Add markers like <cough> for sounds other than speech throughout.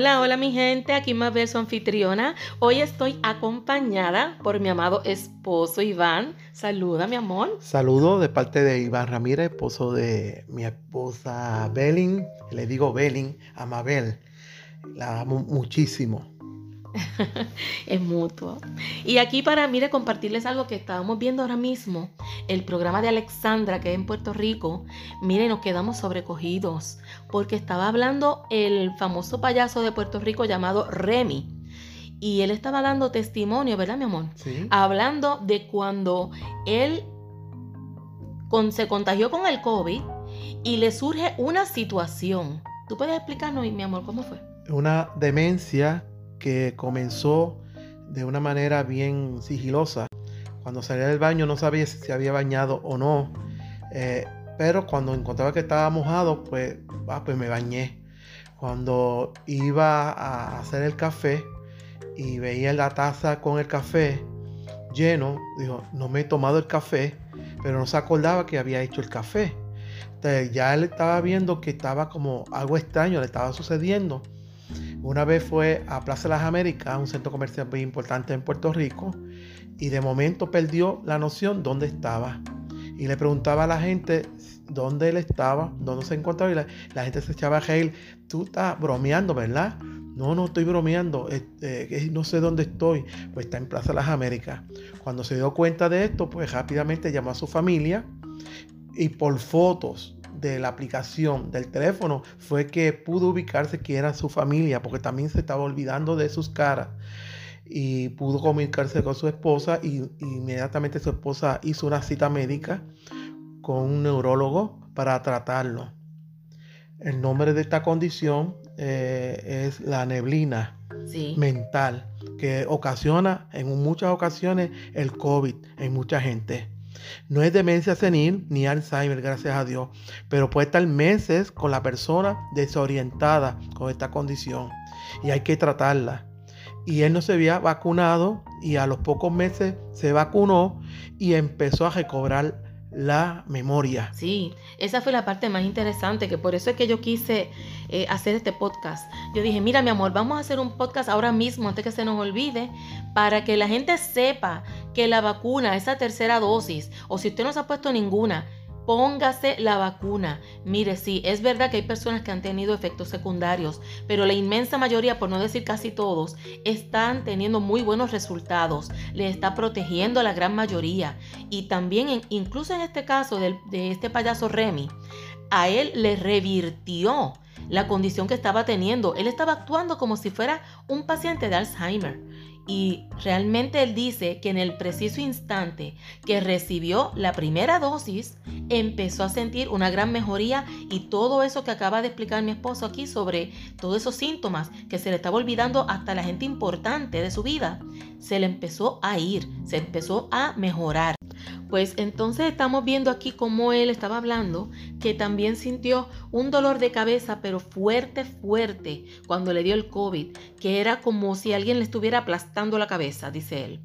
Hola, hola mi gente, aquí Mabel, su anfitriona. Hoy estoy acompañada por mi amado esposo Iván. Saluda, mi amor. Saludo de parte de Iván Ramírez, esposo de mi esposa Belin. Le digo Belin a Mabel. La amo muchísimo. <laughs> es mutuo. Y aquí para mí de compartirles algo que estábamos viendo ahora mismo, el programa de Alexandra que es en Puerto Rico, miren, nos quedamos sobrecogidos porque estaba hablando el famoso payaso de Puerto Rico llamado Remy. Y él estaba dando testimonio, ¿verdad, mi amor? Sí. Hablando de cuando él se contagió con el COVID y le surge una situación. ¿Tú puedes explicarnos, mi amor, cómo fue? Una demencia que comenzó de una manera bien sigilosa. Cuando salía del baño no sabía si había bañado o no. Eh, pero cuando encontraba que estaba mojado, pues, ah, pues me bañé. Cuando iba a hacer el café y veía la taza con el café lleno, dijo, no me he tomado el café, pero no se acordaba que había hecho el café. Entonces ya él estaba viendo que estaba como algo extraño, le estaba sucediendo. Una vez fue a Plaza de las Américas, un centro comercial muy importante en Puerto Rico, y de momento perdió la noción dónde estaba. Y le preguntaba a la gente dónde él estaba, dónde se encontraba, y la, gente se echaba a reír. Tú estás bromeando, ¿verdad? No, no estoy bromeando, este, no sé dónde estoy. Pues está en Plaza de las Américas. Cuando se dio cuenta de esto, pues rápidamente llamó a su familia y por fotos de la aplicación del teléfono fue que pudo ubicarse que era su familia, porque también se estaba olvidando de sus caras. Y pudo comunicarse con su esposa y, inmediatamente su esposa hizo una cita médica con un neurólogo para tratarlo. El nombre de esta condición eh, es la neblina mental, que ocasiona en muchas ocasiones el COVID en mucha gente. No es demencia senil ni Alzheimer, gracias a Dios, pero puede estar meses con la persona desorientada con esta condición y hay que tratarla. Y él no se había vacunado y a los pocos meses se vacunó y empezó a recobrar la memoria. Sí, esa fue la parte más interesante, que por eso es que yo quise eh, hacer este podcast. Yo dije, mira mi amor, vamos a hacer un podcast ahora mismo, antes que se nos olvide, para que la gente sepa que la vacuna, esa tercera dosis, o si usted no se ha puesto ninguna, póngase la vacuna. Mire, sí, es verdad que hay personas que han tenido efectos secundarios, pero la inmensa mayoría, por no decir casi todos, están teniendo muy buenos resultados. Le está protegiendo a la gran mayoría. Y también, incluso en este caso de, de este payaso Remy, a él le revirtió la condición que estaba teniendo. Él estaba actuando como si fuera un paciente de Alzheimer. Y realmente él dice que en el preciso instante que recibió la primera dosis, empezó a sentir una gran mejoría y todo eso que acaba de explicar mi esposo aquí sobre todos esos síntomas que se le estaba olvidando hasta la gente importante de su vida, se le empezó a ir, se empezó a mejorar. Pues entonces estamos viendo aquí cómo él estaba hablando, que también sintió un dolor de cabeza, pero fuerte, fuerte, cuando le dio el COVID, que era como si alguien le estuviera aplastando la cabeza, dice él.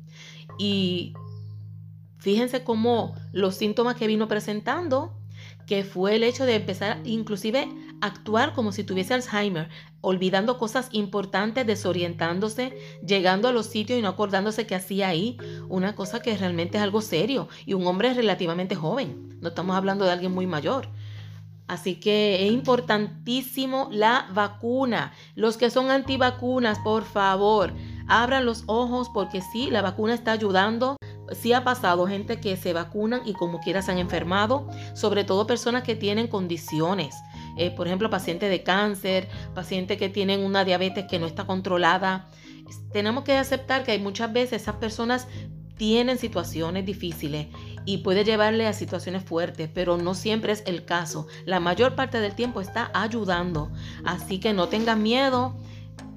Y fíjense cómo los síntomas que vino presentando, que fue el hecho de empezar inclusive actuar como si tuviese Alzheimer, olvidando cosas importantes, desorientándose, llegando a los sitios y no acordándose qué hacía ahí, una cosa que realmente es algo serio y un hombre relativamente joven, no estamos hablando de alguien muy mayor. Así que es importantísimo la vacuna. Los que son antivacunas, por favor, abran los ojos porque sí, la vacuna está ayudando. Sí ha pasado gente que se vacunan y como quiera se han enfermado, sobre todo personas que tienen condiciones eh, por ejemplo, pacientes de cáncer, pacientes que tienen una diabetes que no está controlada. Tenemos que aceptar que hay muchas veces esas personas tienen situaciones difíciles y puede llevarle a situaciones fuertes, pero no siempre es el caso. La mayor parte del tiempo está ayudando. Así que no tengas miedo,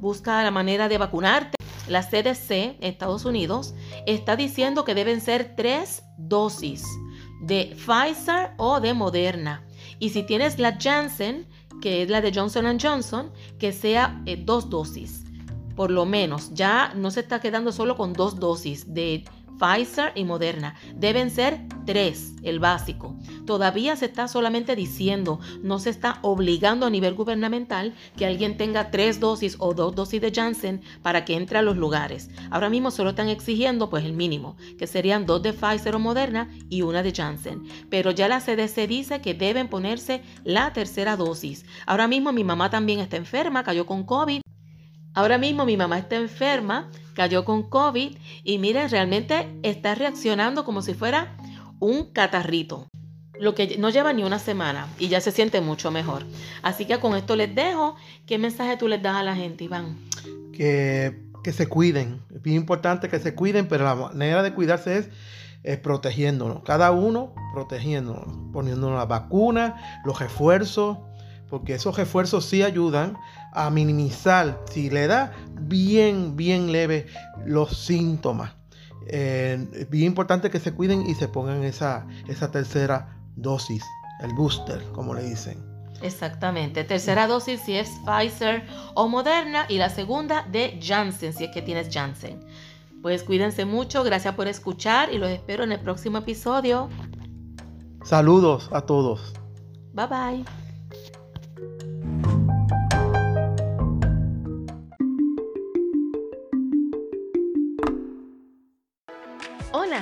busca la manera de vacunarte. la CDC, Estados Unidos, está diciendo que deben ser tres dosis de Pfizer o de Moderna. Y si tienes la Janssen, que es la de Johnson Johnson, que sea eh, dos dosis. Por lo menos, ya no se está quedando solo con dos dosis de Pfizer y Moderna. Deben ser tres, el básico. Todavía se está solamente diciendo, no se está obligando a nivel gubernamental que alguien tenga tres dosis o dos dosis de Janssen para que entre a los lugares. Ahora mismo solo están exigiendo pues el mínimo, que serían dos de Pfizer o Moderna y una de Janssen. Pero ya la CDC dice que deben ponerse la tercera dosis. Ahora mismo mi mamá también está enferma, cayó con COVID. Ahora mismo mi mamá está enferma, cayó con COVID y miren, realmente está reaccionando como si fuera un catarrito. Lo que no lleva ni una semana y ya se siente mucho mejor. Así que con esto les dejo. ¿Qué mensaje tú les das a la gente, Iván? Que, que se cuiden. Es bien importante que se cuiden, pero la manera de cuidarse es protegiéndonos. Cada uno protegiéndonos, poniéndonos la vacuna, los refuerzos, porque esos refuerzos sí ayudan a minimizar, si le da bien, bien leve los síntomas. Eh, es bien importante que se cuiden y se pongan esa, esa tercera dosis, el booster, como le dicen. Exactamente. Tercera dosis si es Pfizer o Moderna y la segunda de Janssen, si es que tienes Janssen. Pues cuídense mucho, gracias por escuchar y los espero en el próximo episodio. Saludos a todos. Bye bye.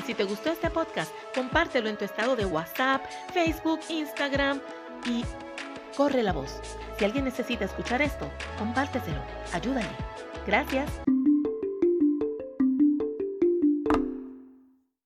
Si te gustó este podcast, compártelo en tu estado de WhatsApp, Facebook, Instagram y corre la voz. Si alguien necesita escuchar esto, compárteselo. Ayúdale. Gracias.